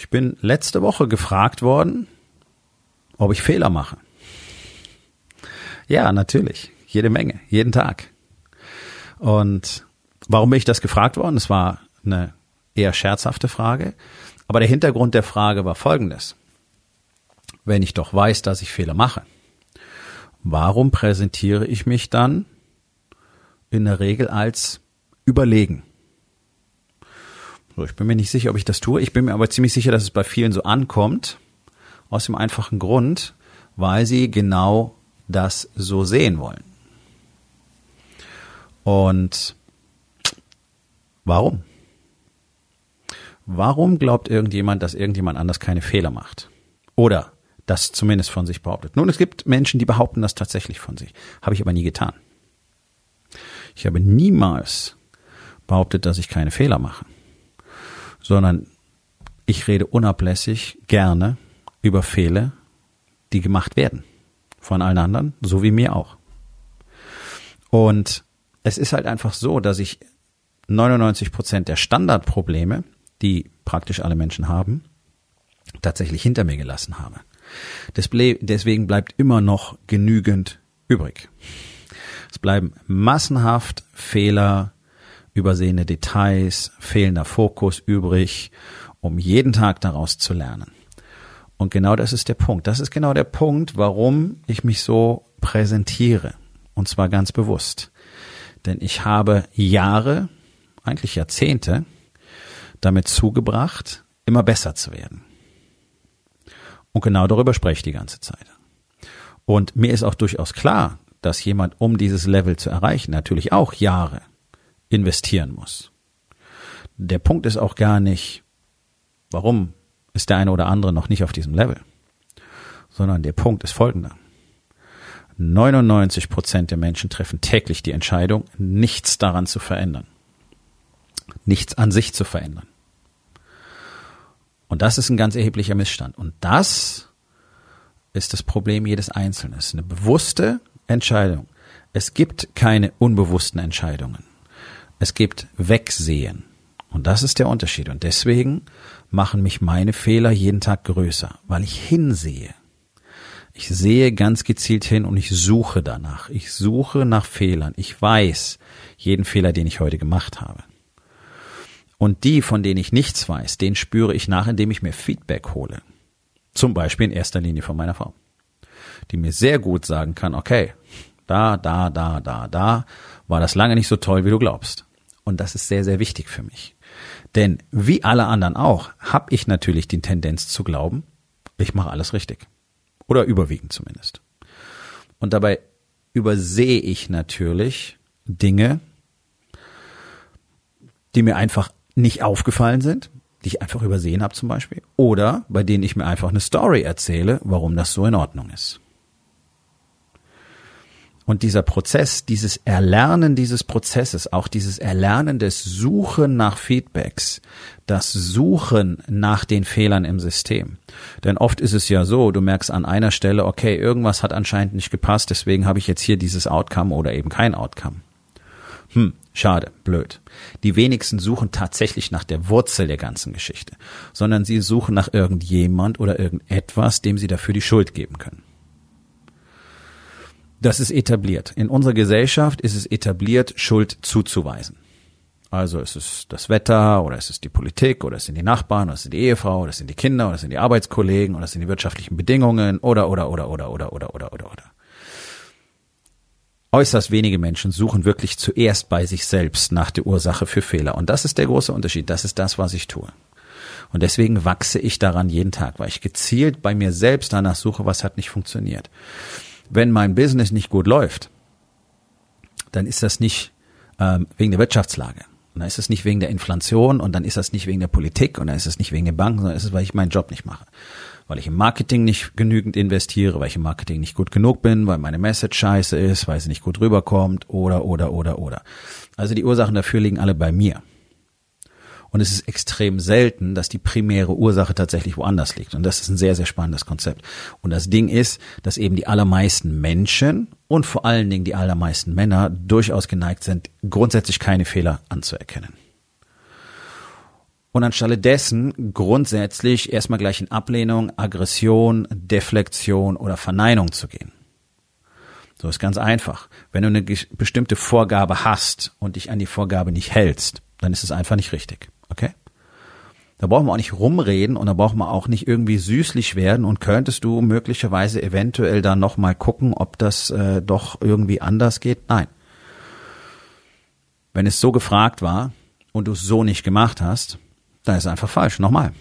Ich bin letzte Woche gefragt worden, ob ich Fehler mache. Ja, natürlich. Jede Menge, jeden Tag. Und warum bin ich das gefragt worden? Es war eine eher scherzhafte Frage. Aber der Hintergrund der Frage war folgendes. Wenn ich doch weiß, dass ich Fehler mache, warum präsentiere ich mich dann in der Regel als überlegen? Ich bin mir nicht sicher, ob ich das tue. Ich bin mir aber ziemlich sicher, dass es bei vielen so ankommt. Aus dem einfachen Grund, weil sie genau das so sehen wollen. Und warum? Warum glaubt irgendjemand, dass irgendjemand anders keine Fehler macht? Oder das zumindest von sich behauptet. Nun, es gibt Menschen, die behaupten das tatsächlich von sich. Habe ich aber nie getan. Ich habe niemals behauptet, dass ich keine Fehler mache sondern ich rede unablässig gerne über Fehler, die gemacht werden. Von allen anderen, so wie mir auch. Und es ist halt einfach so, dass ich 99 Prozent der Standardprobleme, die praktisch alle Menschen haben, tatsächlich hinter mir gelassen habe. Deswegen bleibt immer noch genügend übrig. Es bleiben massenhaft Fehler, übersehene Details, fehlender Fokus übrig, um jeden Tag daraus zu lernen. Und genau das ist der Punkt. Das ist genau der Punkt, warum ich mich so präsentiere. Und zwar ganz bewusst. Denn ich habe Jahre, eigentlich Jahrzehnte, damit zugebracht, immer besser zu werden. Und genau darüber spreche ich die ganze Zeit. Und mir ist auch durchaus klar, dass jemand, um dieses Level zu erreichen, natürlich auch Jahre investieren muss. Der Punkt ist auch gar nicht, warum ist der eine oder andere noch nicht auf diesem Level, sondern der Punkt ist folgender. 99 Prozent der Menschen treffen täglich die Entscheidung, nichts daran zu verändern. Nichts an sich zu verändern. Und das ist ein ganz erheblicher Missstand. Und das ist das Problem jedes Einzelnen. Eine bewusste Entscheidung. Es gibt keine unbewussten Entscheidungen. Es gibt Wegsehen. Und das ist der Unterschied. Und deswegen machen mich meine Fehler jeden Tag größer, weil ich hinsehe. Ich sehe ganz gezielt hin und ich suche danach. Ich suche nach Fehlern. Ich weiß jeden Fehler, den ich heute gemacht habe. Und die, von denen ich nichts weiß, den spüre ich nach, indem ich mir Feedback hole. Zum Beispiel in erster Linie von meiner Frau. Die mir sehr gut sagen kann, okay, da, da, da, da, da war das lange nicht so toll, wie du glaubst. Und das ist sehr, sehr wichtig für mich. Denn wie alle anderen auch, habe ich natürlich die Tendenz zu glauben, ich mache alles richtig. Oder überwiegend zumindest. Und dabei übersehe ich natürlich Dinge, die mir einfach nicht aufgefallen sind, die ich einfach übersehen habe zum Beispiel, oder bei denen ich mir einfach eine Story erzähle, warum das so in Ordnung ist. Und dieser Prozess, dieses Erlernen dieses Prozesses, auch dieses Erlernen des Suchen nach Feedbacks, das Suchen nach den Fehlern im System. Denn oft ist es ja so, du merkst an einer Stelle, okay, irgendwas hat anscheinend nicht gepasst, deswegen habe ich jetzt hier dieses Outcome oder eben kein Outcome. Hm, schade, blöd. Die wenigsten suchen tatsächlich nach der Wurzel der ganzen Geschichte, sondern sie suchen nach irgendjemand oder irgendetwas, dem sie dafür die Schuld geben können. Das ist etabliert. In unserer Gesellschaft ist es etabliert, Schuld zuzuweisen. Also es ist das Wetter oder es ist die Politik oder es sind die Nachbarn oder es sind die Ehefrau oder es sind die Kinder oder es sind die Arbeitskollegen oder es sind die wirtschaftlichen Bedingungen oder oder oder oder oder oder oder oder oder. Äußerst wenige Menschen suchen wirklich zuerst bei sich selbst nach der Ursache für Fehler. Und das ist der große Unterschied. Das ist das, was ich tue. Und deswegen wachse ich daran jeden Tag, weil ich gezielt bei mir selbst danach suche, was hat nicht funktioniert wenn mein Business nicht gut läuft, dann ist das nicht ähm, wegen der Wirtschaftslage, Und dann ist es nicht wegen der Inflation und dann ist das nicht wegen der Politik und dann ist es nicht wegen den Banken, sondern ist es, weil ich meinen Job nicht mache. Weil ich im Marketing nicht genügend investiere, weil ich im Marketing nicht gut genug bin, weil meine Message scheiße ist, weil sie nicht gut rüberkommt oder, oder, oder, oder. Also die Ursachen dafür liegen alle bei mir. Und es ist extrem selten, dass die primäre Ursache tatsächlich woanders liegt. Und das ist ein sehr, sehr spannendes Konzept. Und das Ding ist, dass eben die allermeisten Menschen und vor allen Dingen die allermeisten Männer durchaus geneigt sind, grundsätzlich keine Fehler anzuerkennen. Und anstelle dessen grundsätzlich erstmal gleich in Ablehnung, Aggression, Deflektion oder Verneinung zu gehen. So ist ganz einfach. Wenn du eine bestimmte Vorgabe hast und dich an die Vorgabe nicht hältst, dann ist es einfach nicht richtig. Okay? Da brauchen wir auch nicht rumreden und da brauchen wir auch nicht irgendwie süßlich werden und könntest du möglicherweise eventuell dann nochmal gucken, ob das äh, doch irgendwie anders geht? Nein. Wenn es so gefragt war und du es so nicht gemacht hast, dann ist es einfach falsch. Nochmal.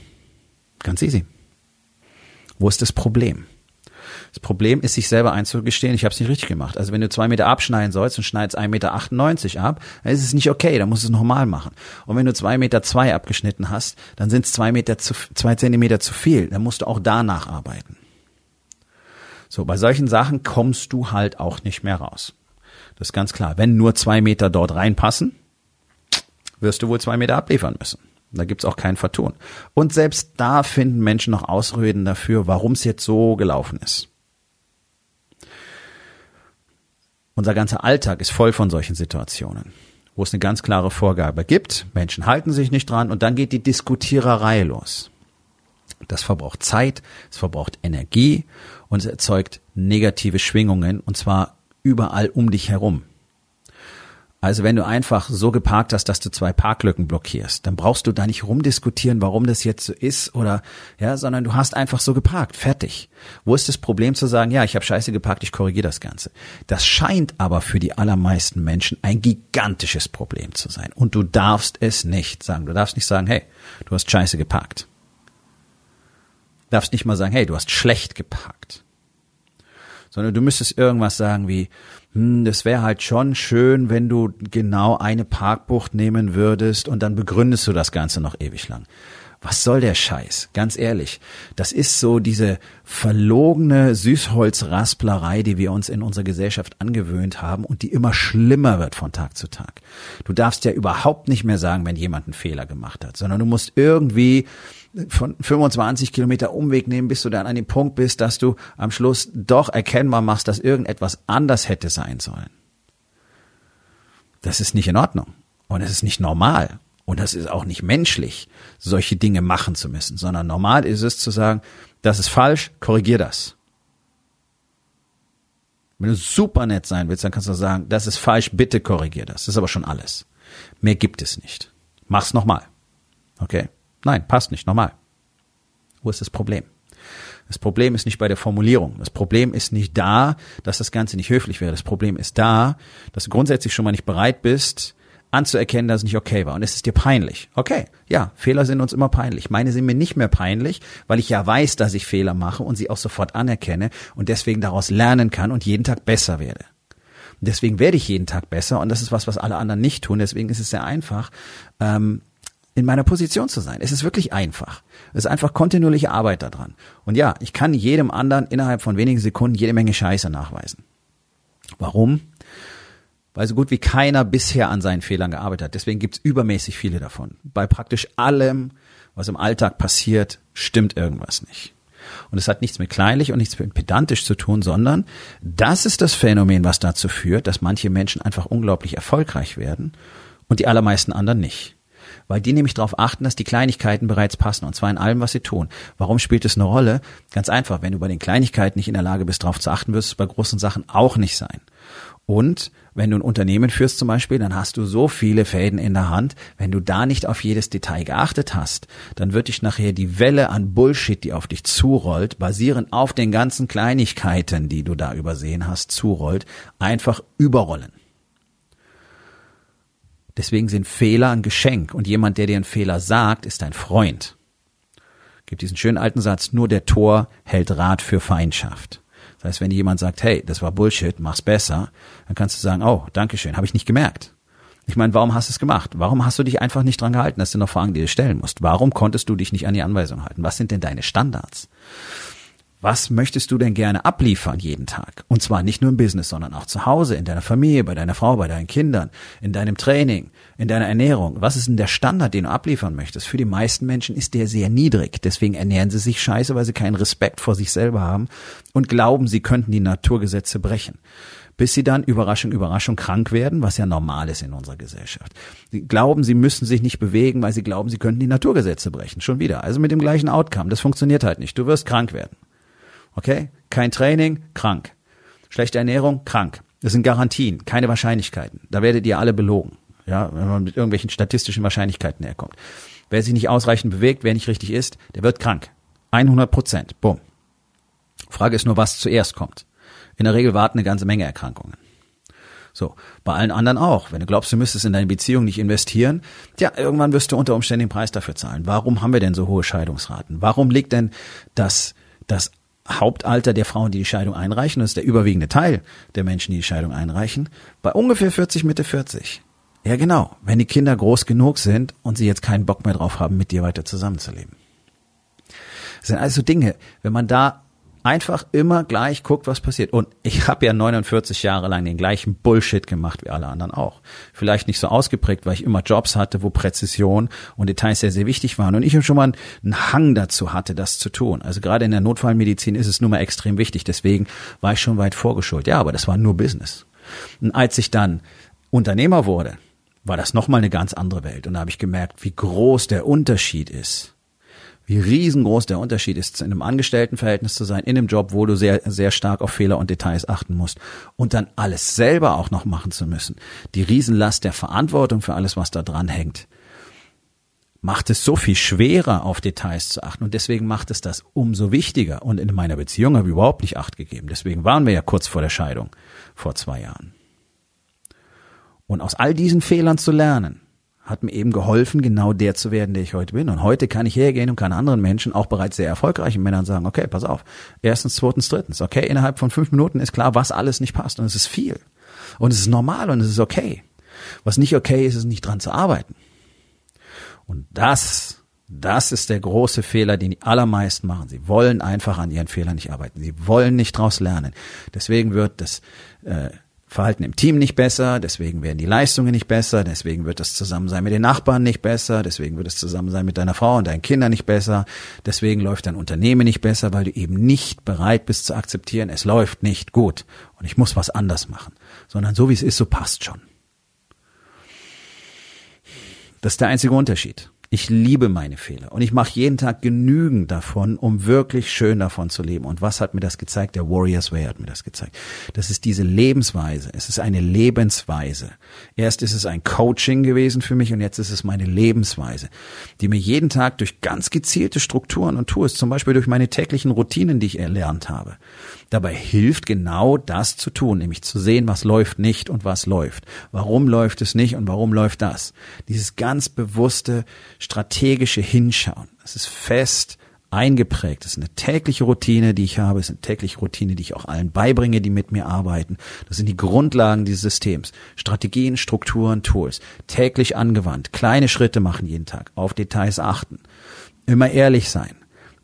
Ganz easy. Wo ist das Problem? Das Problem ist, sich selber einzugestehen, ich habe es nicht richtig gemacht. Also wenn du zwei Meter abschneiden sollst und schneidest 1,98 Meter ab, dann ist es nicht okay, dann musst du es nochmal machen. Und wenn du zwei Meter zwei abgeschnitten hast, dann sind es zwei Meter zu, zwei Zentimeter zu viel. Dann musst du auch da nacharbeiten. So, bei solchen Sachen kommst du halt auch nicht mehr raus. Das ist ganz klar. Wenn nur zwei Meter dort reinpassen, wirst du wohl zwei Meter abliefern müssen. Da gibt's auch kein Vertun. Und selbst da finden Menschen noch Ausreden dafür, warum es jetzt so gelaufen ist. Unser ganzer Alltag ist voll von solchen Situationen, wo es eine ganz klare Vorgabe gibt, Menschen halten sich nicht dran und dann geht die Diskutiererei los. Das verbraucht Zeit, es verbraucht Energie und es erzeugt negative Schwingungen und zwar überall um dich herum. Also wenn du einfach so geparkt hast, dass du zwei Parklücken blockierst, dann brauchst du da nicht rumdiskutieren, warum das jetzt so ist oder ja, sondern du hast einfach so geparkt, fertig. Wo ist das Problem zu sagen, ja, ich habe scheiße geparkt, ich korrigiere das Ganze. Das scheint aber für die allermeisten Menschen ein gigantisches Problem zu sein und du darfst es nicht sagen. Du darfst nicht sagen, hey, du hast scheiße geparkt. Du darfst nicht mal sagen, hey, du hast schlecht geparkt. Sondern du müsstest irgendwas sagen wie, hm, das wäre halt schon schön, wenn du genau eine Parkbucht nehmen würdest und dann begründest du das Ganze noch ewig lang. Was soll der Scheiß? Ganz ehrlich. Das ist so diese verlogene Süßholzrasplerei, die wir uns in unserer Gesellschaft angewöhnt haben und die immer schlimmer wird von Tag zu Tag. Du darfst ja überhaupt nicht mehr sagen, wenn jemand einen Fehler gemacht hat, sondern du musst irgendwie von 25 Kilometer Umweg nehmen, bis du dann an dem Punkt bist, dass du am Schluss doch erkennbar machst, dass irgendetwas anders hätte sein sollen. Das ist nicht in Ordnung. Und es ist nicht normal. Und das ist auch nicht menschlich, solche Dinge machen zu müssen, sondern normal ist es zu sagen, das ist falsch, korrigier das. Wenn du super nett sein willst, dann kannst du sagen, das ist falsch, bitte korrigier das. Das ist aber schon alles. Mehr gibt es nicht. Mach's nochmal. Okay? Nein, passt nicht, normal. Wo ist das Problem? Das Problem ist nicht bei der Formulierung. Das Problem ist nicht da, dass das Ganze nicht höflich wäre. Das Problem ist da, dass du grundsätzlich schon mal nicht bereit bist, anzuerkennen, dass es nicht okay war. Und es ist dir peinlich. Okay, ja, Fehler sind uns immer peinlich. Meine sind mir nicht mehr peinlich, weil ich ja weiß, dass ich Fehler mache und sie auch sofort anerkenne und deswegen daraus lernen kann und jeden Tag besser werde. Deswegen werde ich jeden Tag besser und das ist was, was alle anderen nicht tun. Deswegen ist es sehr einfach, ähm, in meiner Position zu sein. Es ist wirklich einfach. Es ist einfach kontinuierliche Arbeit daran. Und ja, ich kann jedem anderen innerhalb von wenigen Sekunden jede Menge Scheiße nachweisen. Warum? Weil so gut wie keiner bisher an seinen Fehlern gearbeitet hat. Deswegen gibt's übermäßig viele davon. Bei praktisch allem, was im Alltag passiert, stimmt irgendwas nicht. Und es hat nichts mit kleinlich und nichts mit pedantisch zu tun, sondern das ist das Phänomen, was dazu führt, dass manche Menschen einfach unglaublich erfolgreich werden und die allermeisten anderen nicht weil die nämlich darauf achten, dass die Kleinigkeiten bereits passen und zwar in allem, was sie tun. Warum spielt es eine Rolle? Ganz einfach, wenn du bei den Kleinigkeiten nicht in der Lage bist, darauf zu achten, wirst du bei großen Sachen auch nicht sein. Und wenn du ein Unternehmen führst zum Beispiel, dann hast du so viele Fäden in der Hand. Wenn du da nicht auf jedes Detail geachtet hast, dann wird dich nachher die Welle an Bullshit, die auf dich zurollt, basierend auf den ganzen Kleinigkeiten, die du da übersehen hast, zurollt, einfach überrollen. Deswegen sind Fehler ein Geschenk und jemand, der dir einen Fehler sagt, ist dein Freund. Gibt diesen schönen alten Satz, nur der Tor hält Rat für Feindschaft. Das heißt, wenn jemand sagt, hey, das war Bullshit, mach's besser, dann kannst du sagen, oh, Dankeschön, habe ich nicht gemerkt. Ich meine, warum hast du es gemacht? Warum hast du dich einfach nicht dran gehalten? Das sind noch Fragen, die du stellen musst. Warum konntest du dich nicht an die Anweisung halten? Was sind denn deine Standards? Was möchtest du denn gerne abliefern jeden Tag? Und zwar nicht nur im Business, sondern auch zu Hause, in deiner Familie, bei deiner Frau, bei deinen Kindern, in deinem Training, in deiner Ernährung. Was ist denn der Standard, den du abliefern möchtest? Für die meisten Menschen ist der sehr niedrig. Deswegen ernähren sie sich scheiße, weil sie keinen Respekt vor sich selber haben und glauben, sie könnten die Naturgesetze brechen bis sie dann Überraschung, Überraschung krank werden, was ja normal ist in unserer Gesellschaft. Sie glauben, sie müssen sich nicht bewegen, weil sie glauben, sie könnten die Naturgesetze brechen. Schon wieder. Also mit dem gleichen Outcome. Das funktioniert halt nicht. Du wirst krank werden. Okay? Kein Training, krank. Schlechte Ernährung, krank. Das sind Garantien, keine Wahrscheinlichkeiten. Da werdet ihr alle belogen. Ja, wenn man mit irgendwelchen statistischen Wahrscheinlichkeiten herkommt. Wer sich nicht ausreichend bewegt, wer nicht richtig isst, der wird krank. 100 Prozent. Bumm. Frage ist nur, was zuerst kommt. In der Regel warten eine ganze Menge Erkrankungen. So, bei allen anderen auch. Wenn du glaubst, du müsstest in deine Beziehung nicht investieren, ja, irgendwann wirst du unter Umständen den Preis dafür zahlen. Warum haben wir denn so hohe Scheidungsraten? Warum liegt denn das, das Hauptalter der Frauen, die die Scheidung einreichen, das ist der überwiegende Teil der Menschen, die die Scheidung einreichen, bei ungefähr 40, Mitte 40. Ja, genau. Wenn die Kinder groß genug sind und sie jetzt keinen Bock mehr drauf haben, mit dir weiter zusammenzuleben. Das sind also Dinge, wenn man da einfach immer gleich guckt, was passiert. Und ich habe ja 49 Jahre lang den gleichen Bullshit gemacht wie alle anderen auch. Vielleicht nicht so ausgeprägt, weil ich immer Jobs hatte, wo Präzision und Details sehr, sehr wichtig waren. Und ich schon mal einen Hang dazu hatte, das zu tun. Also gerade in der Notfallmedizin ist es nun mal extrem wichtig. Deswegen war ich schon weit vorgeschult. Ja, aber das war nur Business. Und als ich dann Unternehmer wurde, war das nochmal eine ganz andere Welt. Und da habe ich gemerkt, wie groß der Unterschied ist wie riesengroß der Unterschied ist, in einem Angestelltenverhältnis zu sein, in einem Job, wo du sehr, sehr stark auf Fehler und Details achten musst und dann alles selber auch noch machen zu müssen. Die Riesenlast der Verantwortung für alles, was da dran hängt, macht es so viel schwerer, auf Details zu achten und deswegen macht es das umso wichtiger. Und in meiner Beziehung habe ich überhaupt nicht Acht gegeben. Deswegen waren wir ja kurz vor der Scheidung vor zwei Jahren. Und aus all diesen Fehlern zu lernen, hat mir eben geholfen, genau der zu werden, der ich heute bin. Und heute kann ich hergehen und kann anderen Menschen, auch bereits sehr erfolgreichen Männern sagen, okay, pass auf. Erstens, zweitens, drittens. Okay, innerhalb von fünf Minuten ist klar, was alles nicht passt. Und es ist viel. Und es ist normal und es ist okay. Was nicht okay ist, ist nicht dran zu arbeiten. Und das, das ist der große Fehler, den die allermeisten machen. Sie wollen einfach an ihren Fehlern nicht arbeiten. Sie wollen nicht daraus lernen. Deswegen wird das äh, Verhalten im Team nicht besser, deswegen werden die Leistungen nicht besser, deswegen wird das Zusammensein mit den Nachbarn nicht besser, deswegen wird das Zusammensein mit deiner Frau und deinen Kindern nicht besser, deswegen läuft dein Unternehmen nicht besser, weil du eben nicht bereit bist zu akzeptieren, es läuft nicht gut und ich muss was anders machen, sondern so wie es ist, so passt schon. Das ist der einzige Unterschied. Ich liebe meine Fehler und ich mache jeden Tag genügend davon, um wirklich schön davon zu leben. Und was hat mir das gezeigt? Der Warriors Way hat mir das gezeigt. Das ist diese Lebensweise. Es ist eine Lebensweise. Erst ist es ein Coaching gewesen für mich und jetzt ist es meine Lebensweise, die mir jeden Tag durch ganz gezielte Strukturen und Tools, zum Beispiel durch meine täglichen Routinen, die ich erlernt habe, dabei hilft, genau das zu tun, nämlich zu sehen, was läuft nicht und was läuft. Warum läuft es nicht und warum läuft das? Dieses ganz bewusste strategische Hinschauen. Es ist fest eingeprägt. Es ist eine tägliche Routine, die ich habe. Es ist eine tägliche Routine, die ich auch allen beibringe, die mit mir arbeiten. Das sind die Grundlagen dieses Systems. Strategien, Strukturen, Tools. Täglich angewandt. Kleine Schritte machen jeden Tag. Auf Details achten. Immer ehrlich sein.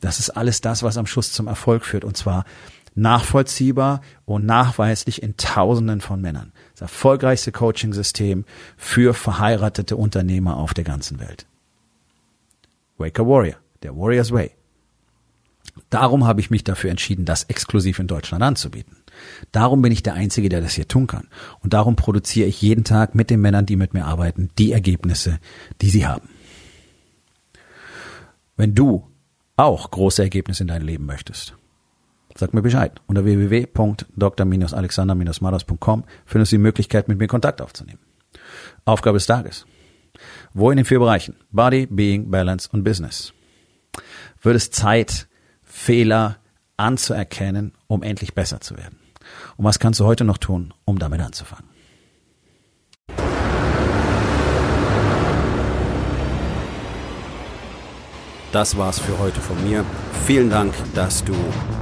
Das ist alles das, was am Schluss zum Erfolg führt. Und zwar nachvollziehbar und nachweislich in Tausenden von Männern. Das erfolgreichste Coaching-System für verheiratete Unternehmer auf der ganzen Welt. Wake a Warrior, der Warrior's Way. Darum habe ich mich dafür entschieden, das exklusiv in Deutschland anzubieten. Darum bin ich der Einzige, der das hier tun kann. Und darum produziere ich jeden Tag mit den Männern, die mit mir arbeiten, die Ergebnisse, die sie haben. Wenn du auch große Ergebnisse in deinem Leben möchtest, sag mir Bescheid. Unter www.dr-alexander-mados.com findest du die Möglichkeit, mit mir Kontakt aufzunehmen. Aufgabe des Tages. Wo in den vier Bereichen Body, Being, Balance und Business wird es Zeit, Fehler anzuerkennen, um endlich besser zu werden? Und was kannst du heute noch tun, um damit anzufangen? Das war's für heute von mir. Vielen Dank, dass du